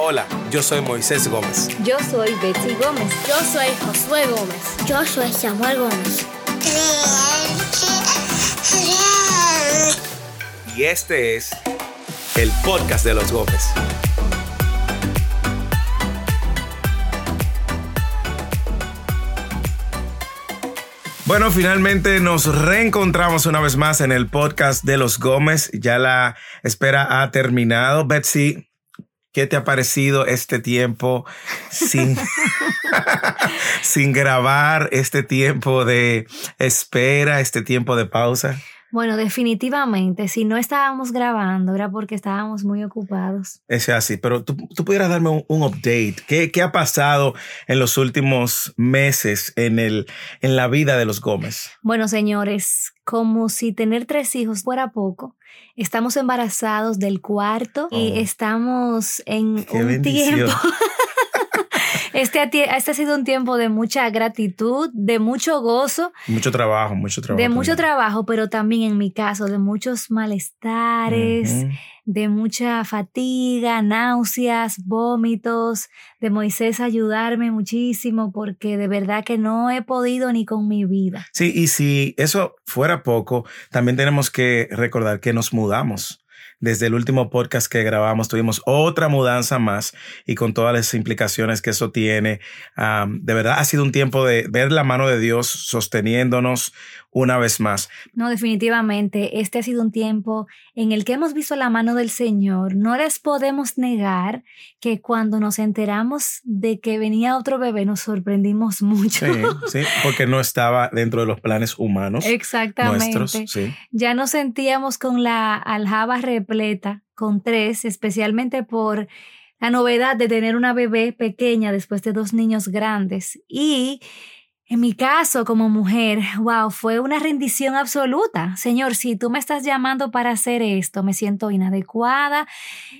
Hola, yo soy Moisés Gómez. Yo soy Betsy Gómez. Yo soy Josué Gómez. Yo soy Samuel Gómez. Y este es el podcast de los Gómez. Bueno, finalmente nos reencontramos una vez más en el podcast de los Gómez. Ya la espera ha terminado. Betsy, ¿qué te ha parecido este tiempo sin, sin grabar, este tiempo de espera, este tiempo de pausa? Bueno, definitivamente, si no estábamos grabando era porque estábamos muy ocupados. Es así, pero tú, tú pudieras darme un, un update. ¿Qué, ¿Qué, ha pasado en los últimos meses en, el, en la vida de los Gómez? Bueno, señores, como si tener tres hijos fuera poco. Estamos embarazados del cuarto oh. y estamos en un bendición. tiempo. Este, este, ha sido un tiempo de mucha gratitud, de mucho gozo. Mucho trabajo, mucho trabajo. De también. mucho trabajo, pero también en mi caso, de muchos malestares, uh -huh. de mucha fatiga, náuseas, vómitos, de Moisés ayudarme muchísimo porque de verdad que no he podido ni con mi vida. Sí, y si eso fuera poco, también tenemos que recordar que nos mudamos desde el último podcast que grabamos tuvimos otra mudanza más y con todas las implicaciones que eso tiene. Um, de verdad ha sido un tiempo de ver la mano de Dios sosteniéndonos una vez más. No, definitivamente, este ha sido un tiempo en el que hemos visto la mano del Señor. No les podemos negar que cuando nos enteramos de que venía otro bebé nos sorprendimos mucho. Sí, sí porque no estaba dentro de los planes humanos. Exactamente. Nuestros, sí. Ya nos sentíamos con la aljaba repleta, con tres, especialmente por la novedad de tener una bebé pequeña después de dos niños grandes. Y en mi caso, como mujer, wow, fue una rendición absoluta. Señor, si tú me estás llamando para hacer esto, me siento inadecuada.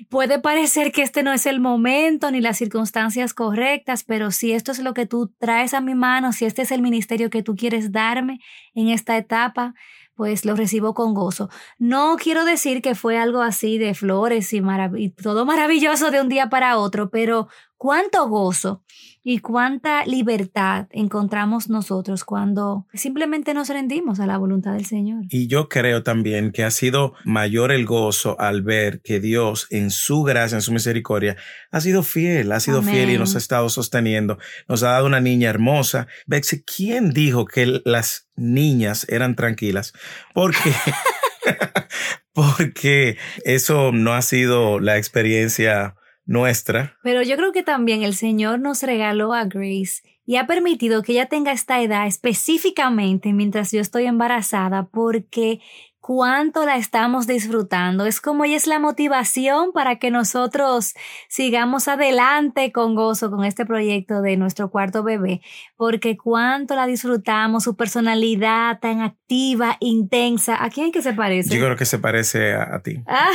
Puede parecer que este no es el momento ni las circunstancias correctas, pero si esto es lo que tú traes a mi mano, si este es el ministerio que tú quieres darme en esta etapa, pues lo recibo con gozo. No quiero decir que fue algo así de flores y, marav y todo maravilloso de un día para otro, pero cuánto gozo y cuánta libertad encontramos nosotros cuando simplemente nos rendimos a la voluntad del Señor. Y yo creo también que ha sido mayor el gozo al ver que Dios en su gracia, en su misericordia, ha sido fiel, ha sido Amén. fiel y nos ha estado sosteniendo. Nos ha dado una niña hermosa. Bexy, ¿quién dijo que las niñas eran tranquilas? Porque... porque eso no ha sido la experiencia nuestra. Pero yo creo que también el Señor nos regaló a Grace y ha permitido que ella tenga esta edad específicamente mientras yo estoy embarazada porque cuánto la estamos disfrutando. Es como ella es la motivación para que nosotros sigamos adelante con gozo con este proyecto de nuestro cuarto bebé, porque cuánto la disfrutamos, su personalidad tan activa, intensa. ¿A quién que se parece? Yo creo que se parece a, a ti. Ajá.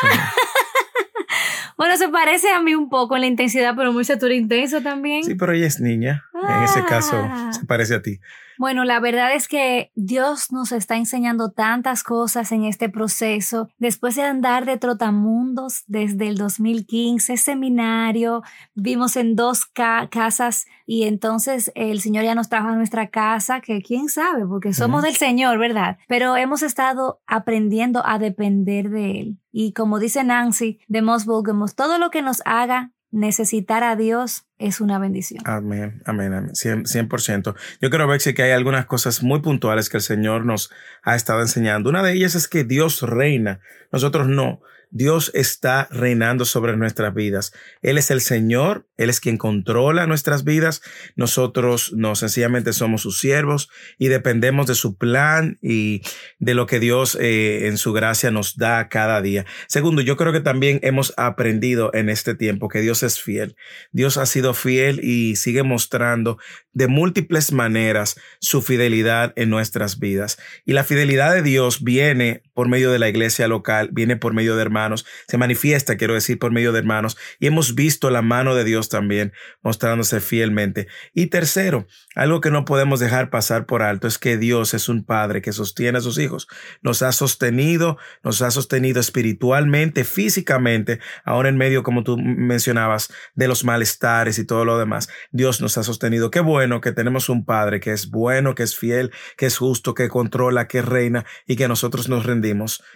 Sí. Bueno, se parece a mí un poco en la intensidad, pero muy satura intenso también. Sí, pero ella es niña. Ah. En ese caso, se parece a ti. Bueno, la verdad es que Dios nos está enseñando tantas cosas en este proceso. Después de andar de trotamundos desde el 2015, seminario, vimos en dos ca casas y entonces el Señor ya nos trajo a nuestra casa, que quién sabe, porque somos uh -huh. del Señor, ¿verdad? Pero hemos estado aprendiendo a depender de Él. Y como dice Nancy de Mossburgemos, todo lo que nos haga necesitar a Dios es una bendición. Amén, amén, amén. 100%. 100%. Yo creo, Bexy, que hay algunas cosas muy puntuales que el Señor nos ha estado enseñando. Una de ellas es que Dios reina, nosotros no. Dios está reinando sobre nuestras vidas. Él es el Señor, Él es quien controla nuestras vidas. Nosotros no sencillamente somos sus siervos y dependemos de su plan y de lo que Dios eh, en su gracia nos da cada día. Segundo, yo creo que también hemos aprendido en este tiempo que Dios es fiel. Dios ha sido fiel y sigue mostrando de múltiples maneras su fidelidad en nuestras vidas. Y la fidelidad de Dios viene por medio de la iglesia local, viene por medio de hermanos, se manifiesta, quiero decir, por medio de hermanos, y hemos visto la mano de Dios también mostrándose fielmente. Y tercero, algo que no podemos dejar pasar por alto es que Dios es un Padre que sostiene a sus hijos, nos ha sostenido, nos ha sostenido espiritualmente, físicamente, ahora en medio, como tú mencionabas, de los malestares y todo lo demás. Dios nos ha sostenido. Qué bueno que tenemos un Padre que es bueno, que es fiel, que es justo, que controla, que reina y que nosotros nos rendimos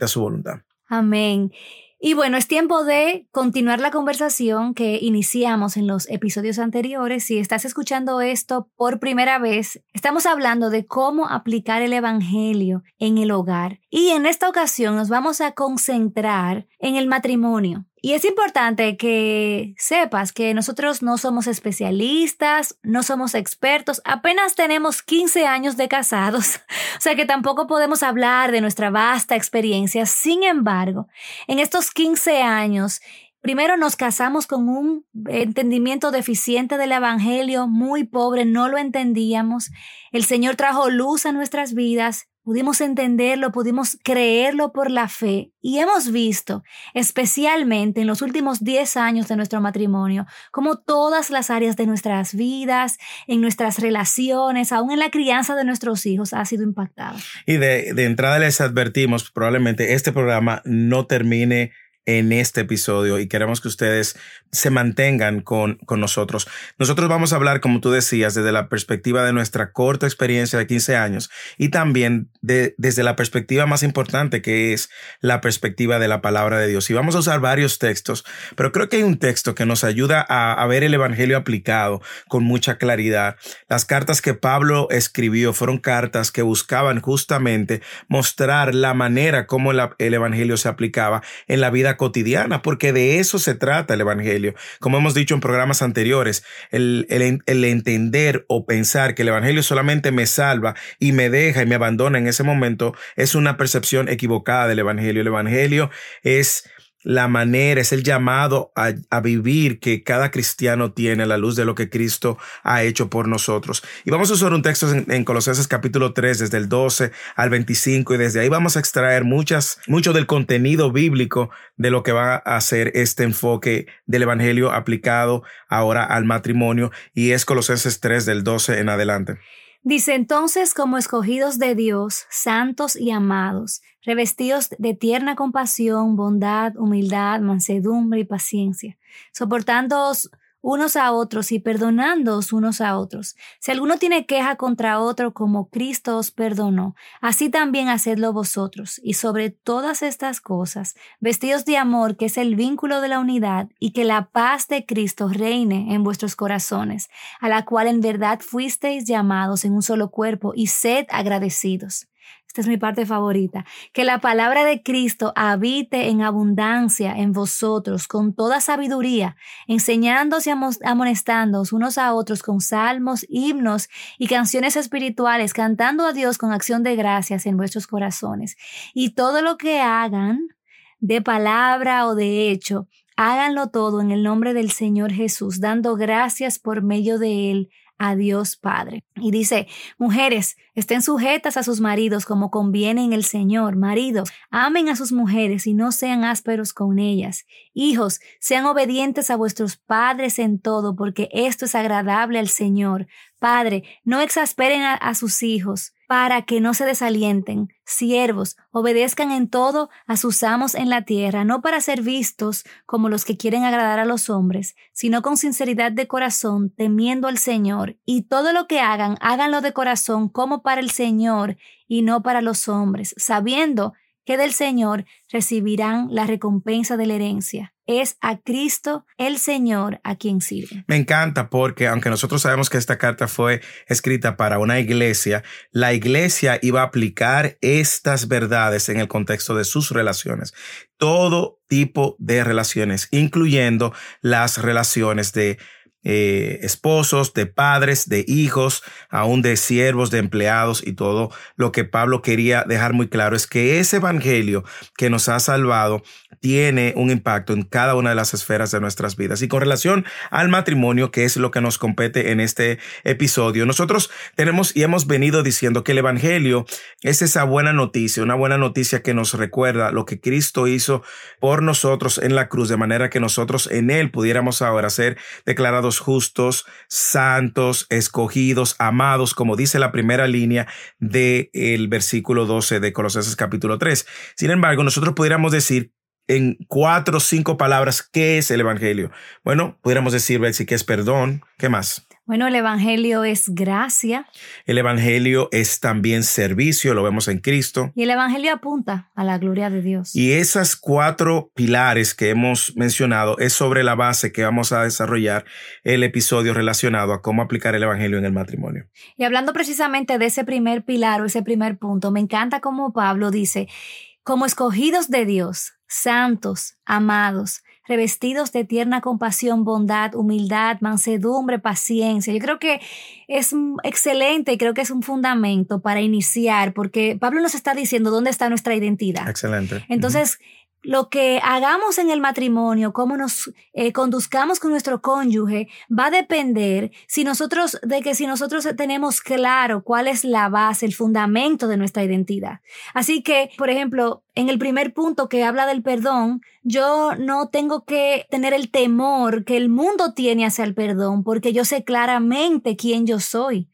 a su voluntad. Amén. Y bueno, es tiempo de continuar la conversación que iniciamos en los episodios anteriores. Si estás escuchando esto por primera vez, estamos hablando de cómo aplicar el Evangelio en el hogar. Y en esta ocasión nos vamos a concentrar en el matrimonio. Y es importante que sepas que nosotros no somos especialistas, no somos expertos, apenas tenemos 15 años de casados, o sea que tampoco podemos hablar de nuestra vasta experiencia. Sin embargo, en estos 15 años, Primero nos casamos con un entendimiento deficiente del Evangelio, muy pobre, no lo entendíamos. El Señor trajo luz a nuestras vidas Pudimos entenderlo, pudimos creerlo por la fe y hemos visto, especialmente en los últimos 10 años de nuestro matrimonio, como todas las áreas de nuestras vidas, en nuestras relaciones, aún en la crianza de nuestros hijos, ha sido impactada. Y de, de entrada les advertimos, probablemente este programa no termine en este episodio y queremos que ustedes se mantengan con, con nosotros. Nosotros vamos a hablar, como tú decías, desde la perspectiva de nuestra corta experiencia de 15 años y también de, desde la perspectiva más importante que es la perspectiva de la palabra de Dios. Y vamos a usar varios textos, pero creo que hay un texto que nos ayuda a, a ver el Evangelio aplicado con mucha claridad. Las cartas que Pablo escribió fueron cartas que buscaban justamente mostrar la manera como el, el Evangelio se aplicaba en la vida cotidiana, porque de eso se trata el Evangelio. Como hemos dicho en programas anteriores, el, el, entender o pensar que el Evangelio solamente me salva y me deja y me abandona en ese momento es una percepción equivocada del Evangelio. El Evangelio es la manera, es el llamado a, vivir que cada cristiano tiene a la luz de lo que Cristo ha hecho por nosotros. Y vamos a usar un texto en, Colosenses capítulo 3, desde el 12 al 25, y desde ahí vamos a extraer muchas, mucho del contenido bíblico de lo que va a ser este enfoque del Evangelio aplicado ahora al matrimonio, y es Colosenses 3 del 12 en adelante. Dice entonces, como escogidos de Dios, santos y amados, revestidos de tierna compasión, bondad, humildad, mansedumbre y paciencia, soportándoos unos a otros y perdonándoos unos a otros. Si alguno tiene queja contra otro como Cristo os perdonó, así también hacedlo vosotros. Y sobre todas estas cosas, vestidos de amor, que es el vínculo de la unidad, y que la paz de Cristo reine en vuestros corazones, a la cual en verdad fuisteis llamados en un solo cuerpo, y sed agradecidos. Es mi parte favorita. Que la palabra de Cristo habite en abundancia en vosotros con toda sabiduría, enseñándoos y amonestándoos unos a otros con salmos, himnos y canciones espirituales, cantando a Dios con acción de gracias en vuestros corazones. Y todo lo que hagan, de palabra o de hecho, háganlo todo en el nombre del Señor Jesús, dando gracias por medio de Él a Dios Padre. Y dice, mujeres, estén sujetas a sus maridos como conviene en el Señor. Maridos, amen a sus mujeres y no sean ásperos con ellas. Hijos, sean obedientes a vuestros padres en todo, porque esto es agradable al Señor. Padre, no exasperen a, sus hijos para que no se desalienten. Siervos, obedezcan en todo a sus amos en la tierra, no para ser vistos como los que quieren agradar a los hombres, sino con sinceridad de corazón, temiendo al Señor, y todo lo que hagan, háganlo de corazón como para el Señor y no para los hombres, sabiendo que del Señor recibirán la recompensa de la herencia. Es a Cristo el Señor a quien sirve. Me encanta porque aunque nosotros sabemos que esta carta fue escrita para una iglesia, la iglesia iba a aplicar estas verdades en el contexto de sus relaciones. Todo tipo de relaciones, incluyendo las relaciones de eh, esposos, de padres, de hijos, aún de siervos, de empleados y todo lo que Pablo quería dejar muy claro es que ese evangelio que nos ha salvado tiene un impacto en cada una de las esferas de nuestras vidas. Y con relación al matrimonio, que es lo que nos compete en este episodio, nosotros tenemos y hemos venido diciendo que el Evangelio es esa buena noticia, una buena noticia que nos recuerda lo que Cristo hizo por nosotros en la cruz, de manera que nosotros en Él pudiéramos ahora ser declarados justos, santos, escogidos, amados, como dice la primera línea del el versículo 12 de Colosenses capítulo 3. Sin embargo, nosotros pudiéramos decir en cuatro o cinco palabras qué es el Evangelio. Bueno, pudiéramos decir, Betsy, que es perdón. ¿Qué más? Bueno, el Evangelio es gracia. El Evangelio es también servicio, lo vemos en Cristo. Y el Evangelio apunta a la gloria de Dios. Y esas cuatro pilares que hemos mencionado es sobre la base que vamos a desarrollar el episodio relacionado a cómo aplicar el Evangelio en el matrimonio. Y hablando precisamente de ese primer pilar o ese primer punto, me encanta como Pablo dice, como escogidos de Dios, santos, amados, revestidos de tierna compasión, bondad, humildad, mansedumbre, paciencia. Yo creo que es excelente y creo que es un fundamento para iniciar, porque Pablo nos está diciendo dónde está nuestra identidad. Excelente. Entonces, lo que hagamos en el matrimonio, cómo nos eh, conduzcamos con nuestro cónyuge, va a depender si nosotros, de que si nosotros tenemos claro cuál es la base, el fundamento de nuestra identidad. Así que, por ejemplo, en el primer punto que habla del perdón, yo no tengo que tener el temor que el mundo tiene hacia el perdón, porque yo sé claramente quién yo soy.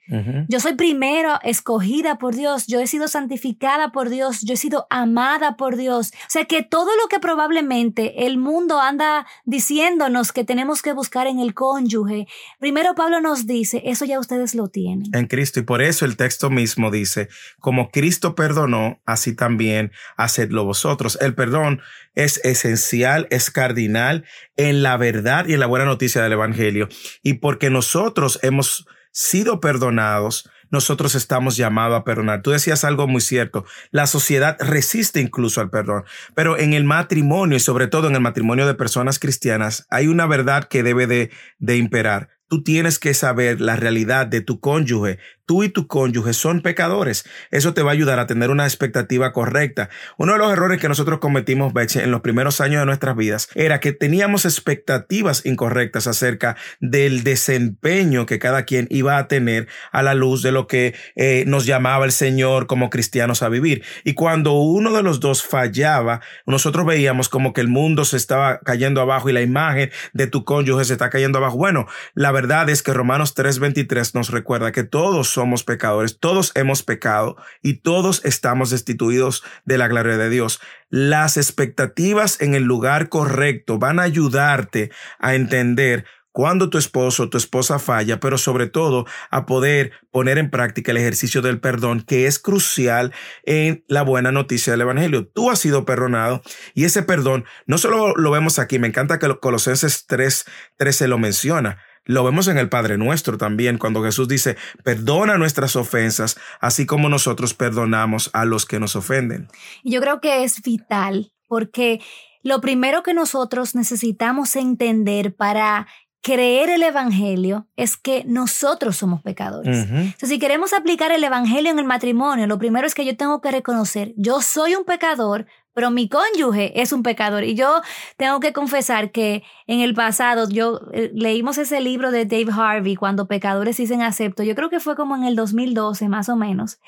Yo soy primero escogida por Dios, yo he sido santificada por Dios, yo he sido amada por Dios. O sea que todo lo que probablemente el mundo anda diciéndonos que tenemos que buscar en el cónyuge, primero Pablo nos dice, eso ya ustedes lo tienen. En Cristo, y por eso el texto mismo dice, como Cristo perdonó, así también haced vosotros. El perdón es esencial, es cardinal en la verdad y en la buena noticia del Evangelio. Y porque nosotros hemos sido perdonados, nosotros estamos llamados a perdonar. Tú decías algo muy cierto. La sociedad resiste incluso al perdón, pero en el matrimonio y sobre todo en el matrimonio de personas cristianas hay una verdad que debe de, de imperar. Tú tienes que saber la realidad de tu cónyuge, tú y tu cónyuge son pecadores. Eso te va a ayudar a tener una expectativa correcta. Uno de los errores que nosotros cometimos, Beche, en los primeros años de nuestras vidas era que teníamos expectativas incorrectas acerca del desempeño que cada quien iba a tener a la luz de lo que eh, nos llamaba el Señor como cristianos a vivir. Y cuando uno de los dos fallaba, nosotros veíamos como que el mundo se estaba cayendo abajo y la imagen de tu cónyuge se está cayendo abajo. Bueno, la verdad es que Romanos 3:23 nos recuerda que todos somos pecadores, todos hemos pecado y todos estamos destituidos de la gloria de Dios. Las expectativas en el lugar correcto van a ayudarte a entender cuando tu esposo o tu esposa falla, pero sobre todo a poder poner en práctica el ejercicio del perdón, que es crucial en la buena noticia del Evangelio. Tú has sido perdonado y ese perdón no solo lo vemos aquí, me encanta que Colosenses 3, 13 lo menciona, lo vemos en el Padre Nuestro también, cuando Jesús dice, perdona nuestras ofensas, así como nosotros perdonamos a los que nos ofenden. Yo creo que es vital, porque lo primero que nosotros necesitamos entender para creer el Evangelio es que nosotros somos pecadores. si queremos aplicar el Evangelio en el matrimonio, lo primero es que yo tengo que reconocer, yo soy un pecador, pero mi cónyuge es un pecador. Y yo tengo que confesar que en el pasado, yo eh, leímos ese libro de Dave Harvey, Cuando pecadores dicen acepto, yo creo que fue como en el 2012 más o menos.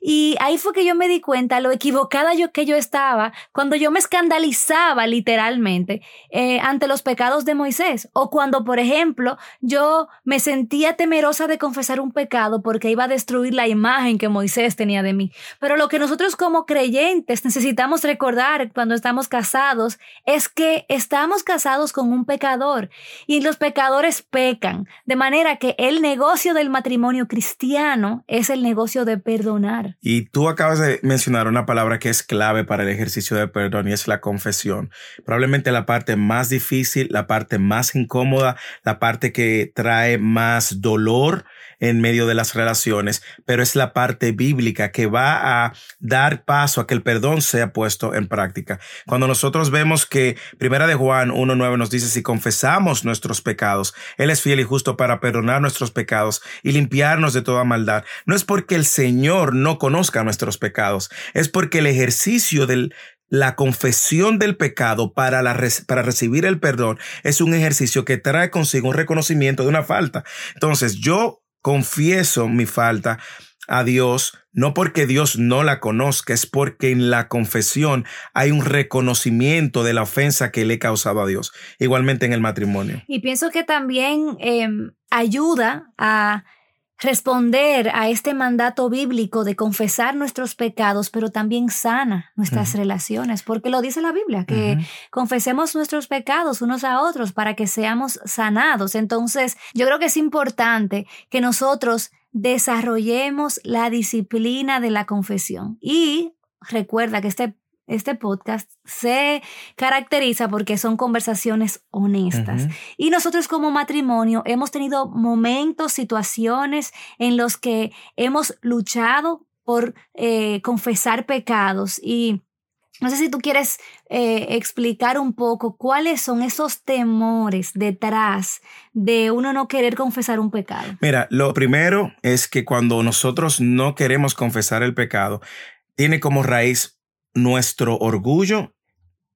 Y ahí fue que yo me di cuenta lo equivocada yo que yo estaba cuando yo me escandalizaba literalmente eh, ante los pecados de Moisés. O cuando, por ejemplo, yo me sentía temerosa de confesar un pecado porque iba a destruir la imagen que Moisés tenía de mí. Pero lo que nosotros como creyentes necesitamos recordar cuando estamos casados es que estamos casados con un pecador y los pecadores pecan, de manera que el negocio del matrimonio cristiano es el negocio de perdonar. Y tú acabas de mencionar una palabra que es clave para el ejercicio de perdón y es la confesión. Probablemente la parte más difícil, la parte más incómoda, la parte que trae más dolor en medio de las relaciones, pero es la parte bíblica que va a dar paso a que el perdón sea puesto en práctica. Cuando nosotros vemos que Primera de Juan 1.9 nos dice, si confesamos nuestros pecados, Él es fiel y justo para perdonar nuestros pecados y limpiarnos de toda maldad. No es porque el Señor no conozca nuestros pecados, es porque el ejercicio del la confesión del pecado para, la, para recibir el perdón es un ejercicio que trae consigo un reconocimiento de una falta. Entonces yo confieso mi falta a Dios, no porque Dios no la conozca, es porque en la confesión hay un reconocimiento de la ofensa que le he causado a Dios, igualmente en el matrimonio. Y pienso que también em, ayuda a responder a este mandato bíblico de confesar nuestros pecados, pero también sana nuestras relaciones, porque lo dice la Biblia, que confesemos nuestros pecados unos a otros para que seamos sanados. Entonces, yo creo que es importante que nosotros desarrollemos la disciplina de la confesión. Y recuerda que este este podcast se caracteriza porque son conversaciones honestas. Y nosotros como matrimonio hemos tenido momentos, situaciones en los que hemos luchado por eh, confesar pecados y no sé si tú quieres eh, explicar un poco cuáles son esos temores detrás de uno no querer confesar un pecado. Mira, lo primero es que cuando nosotros no queremos confesar el pecado, tiene como raíz nuestro orgullo,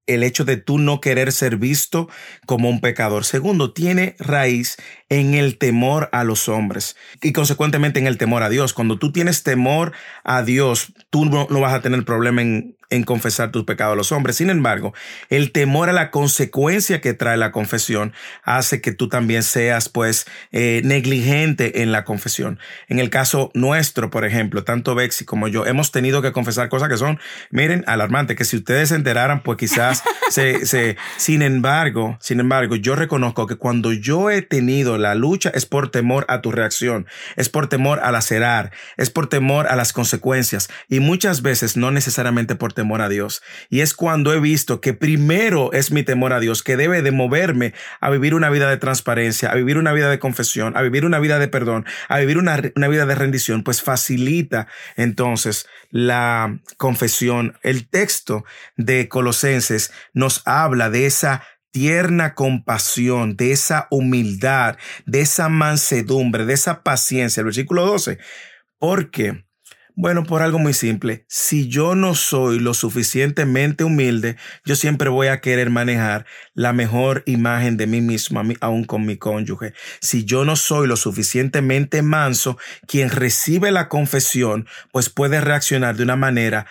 el hecho de tú no querer ser visto como un pecador. Segundo, tiene raíz en el temor a los hombres y consecuentemente en el temor a Dios. Cuando tú tienes temor a Dios, tú no, vas a tener problema en en confesar tus pecados a los hombres. Sin embargo, el temor a la consecuencia que trae la confesión hace que tú también seas pues eh, negligente en la confesión. En el caso nuestro, por ejemplo, tanto Bexy como yo hemos tenido que confesar cosas que son, miren, alarmantes, que si ustedes se enteraran, pues quizás se, se, sin embargo, sin embargo, yo reconozco que cuando yo he tenido la lucha es por temor a tu reacción, es por temor al acerar, es por temor a las consecuencias y muchas veces no necesariamente por temor a Dios. Y es cuando he visto que primero es mi temor a Dios que debe de moverme a vivir una vida de transparencia, a vivir una vida de confesión, a vivir una vida de perdón, a vivir una, una vida de rendición, pues facilita entonces la confesión. El texto de Colosenses nos habla de esa tierna compasión, de esa humildad, de esa mansedumbre, de esa paciencia. El versículo 12. Porque bueno, por algo muy simple. Si yo no soy lo suficientemente humilde, yo siempre voy a querer manejar la mejor imagen de mí mismo, aún con mi cónyuge. Si yo no soy lo suficientemente manso, quien recibe la confesión, pues puede reaccionar de una manera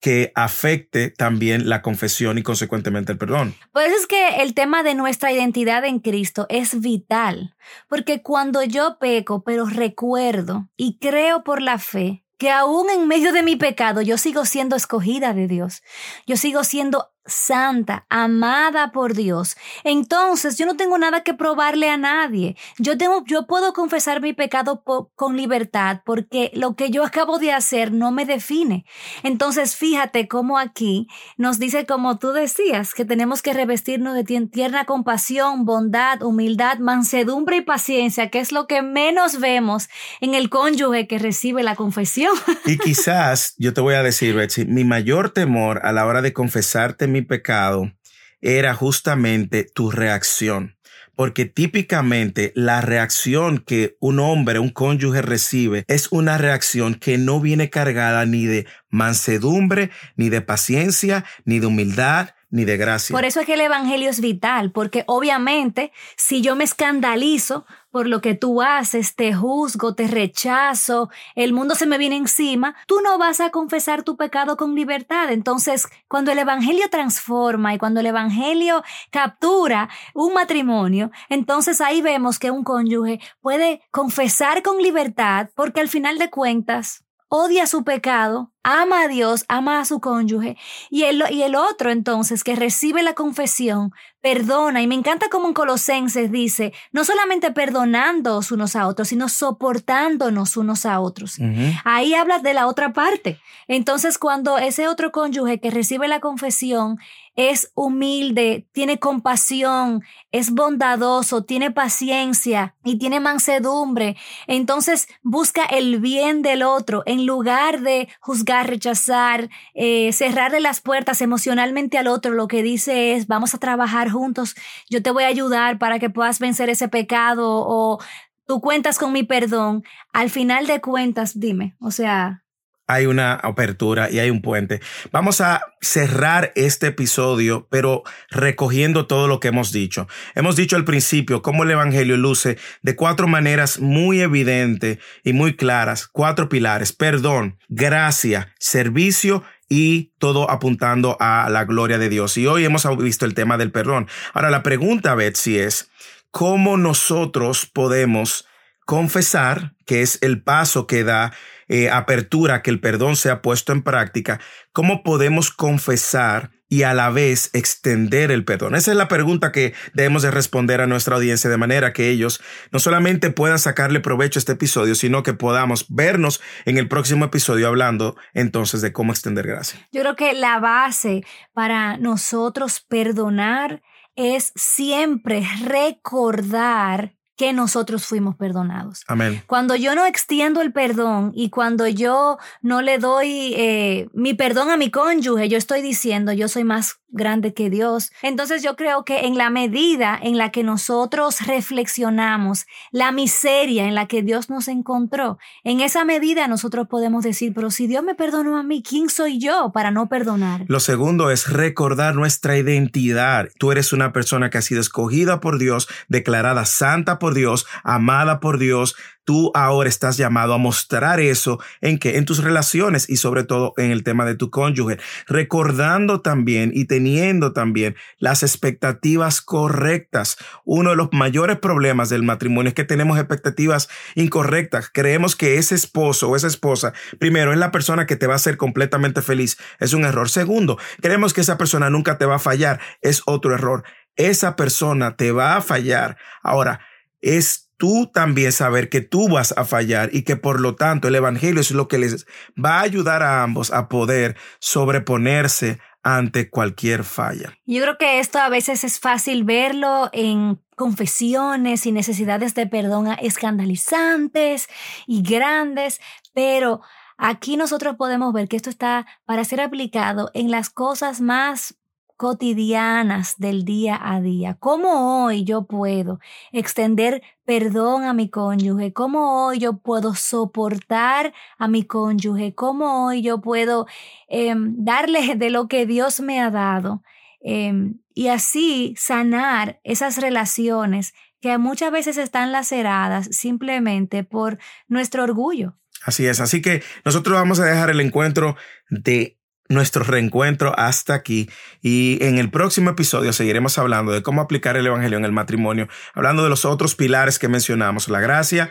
que afecte también la confesión y consecuentemente el perdón. Pues es que el tema de nuestra identidad en Cristo es vital, porque cuando yo peco, pero recuerdo y creo por la fe que aún en medio de mi pecado yo sigo siendo escogida de Dios. Yo sigo siendo santa, amada por Dios. Entonces yo no tengo nada que probarle a nadie. Yo tengo, yo puedo confesar mi pecado con libertad porque lo que yo acabo de hacer no me define. Entonces fíjate cómo aquí nos dice, como tú decías, que tenemos que revestirnos de tierna compasión, bondad, humildad, mansedumbre y paciencia, que es lo que menos vemos en el cónyuge que recibe la confesión. Y quizás yo te voy a decir, Betsy, mi mayor temor a la hora de confesarte mi pecado era justamente tu reacción. Porque típicamente la reacción que un hombre, un cónyuge recibe es una reacción que no viene cargada ni de mansedumbre, ni de paciencia, ni de humildad, ni de gracia. Por eso es que el Evangelio es vital, porque obviamente si yo me escandalizo por lo que tú haces, te juzgo, te rechazo, el mundo se me viene encima, tú no vas a confesar tu pecado con libertad. Entonces, cuando el Evangelio transforma y cuando el Evangelio captura un matrimonio, entonces ahí vemos que un cónyuge puede confesar con libertad porque al final de cuentas odia su pecado, ama a Dios, ama a su cónyuge, y el, y el otro entonces que recibe la confesión, perdona, y me encanta como en Colosenses dice, no solamente perdonándonos unos a otros, sino soportándonos unos a otros. Ahí habla de la otra parte. Entonces cuando ese otro cónyuge que recibe la confesión es humilde, tiene compasión, es bondadoso, tiene paciencia y tiene mansedumbre. Entonces busca el bien del otro en lugar de juzgar, rechazar, eh, cerrarle las puertas emocionalmente al otro. Lo que dice es, vamos a trabajar juntos, yo te voy a ayudar para que puedas vencer ese pecado o tú cuentas con mi perdón. Al final de cuentas, dime, o sea, hay una apertura y hay un puente. Vamos a cerrar este episodio, pero recogiendo todo lo que hemos dicho. Hemos dicho al principio cómo el Evangelio luce de cuatro maneras muy evidentes y muy claras, cuatro pilares, perdón, gracia, servicio y todo apuntando a la gloria de Dios. Y hoy hemos visto el tema del perdón. Ahora la pregunta, Betsy, es cómo nosotros podemos confesar, que es el paso que da eh, apertura que el perdón sea puesto en práctica, ¿cómo podemos confesar y a la vez extender el perdón? Esa es la pregunta que debemos de responder a nuestra audiencia de manera que ellos no solamente puedan sacarle provecho a este episodio, sino que podamos vernos en el próximo episodio hablando entonces de cómo extender gracia. Yo creo que la base para nosotros perdonar es siempre recordar que nosotros fuimos perdonados. Amén. Cuando yo no extiendo el perdón y cuando yo no le doy eh, mi perdón a mi cónyuge, yo estoy diciendo yo soy más grande que Dios. Entonces yo creo que en la medida en la que nosotros reflexionamos la miseria en la que Dios nos encontró, en esa medida nosotros podemos decir, pero si Dios me perdonó a mí, ¿quién soy yo para no perdonar? Lo segundo es recordar nuestra identidad. Tú eres una persona que ha sido escogida por Dios, declarada santa por Dios, amada por Dios, tú ahora estás llamado a mostrar eso en que en tus relaciones y sobre todo en el tema de tu cónyuge, recordando también y teniendo también las expectativas correctas. Uno de los mayores problemas del matrimonio es que tenemos expectativas incorrectas. Creemos que ese esposo o esa esposa, primero, es la persona que te va a hacer completamente feliz. Es un error. Segundo, creemos que esa persona nunca te va a fallar. Es otro error. Esa persona te va a fallar. Ahora, es tú también saber que tú vas a fallar y que por lo tanto el Evangelio es lo que les va a ayudar a ambos a poder sobreponerse ante cualquier falla. Yo creo que esto a veces es fácil verlo en confesiones y necesidades de perdón escandalizantes y grandes, pero aquí nosotros podemos ver que esto está para ser aplicado en las cosas más cotidianas del día a día. ¿Cómo hoy yo puedo extender perdón a mi cónyuge? ¿Cómo hoy yo puedo soportar a mi cónyuge? ¿Cómo hoy yo puedo em, darle de lo que Dios me ha dado? Em, y así sanar esas relaciones que muchas veces están laceradas simplemente por nuestro orgullo. Así es, así que nosotros vamos a dejar el encuentro de nuestro reencuentro hasta aquí y en el próximo episodio seguiremos hablando de cómo aplicar el Evangelio en el matrimonio, hablando de los otros pilares que mencionamos, la gracia,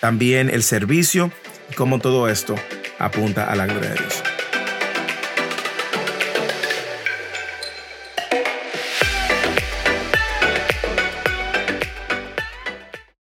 también el servicio y cómo todo esto apunta a la gloria de Dios.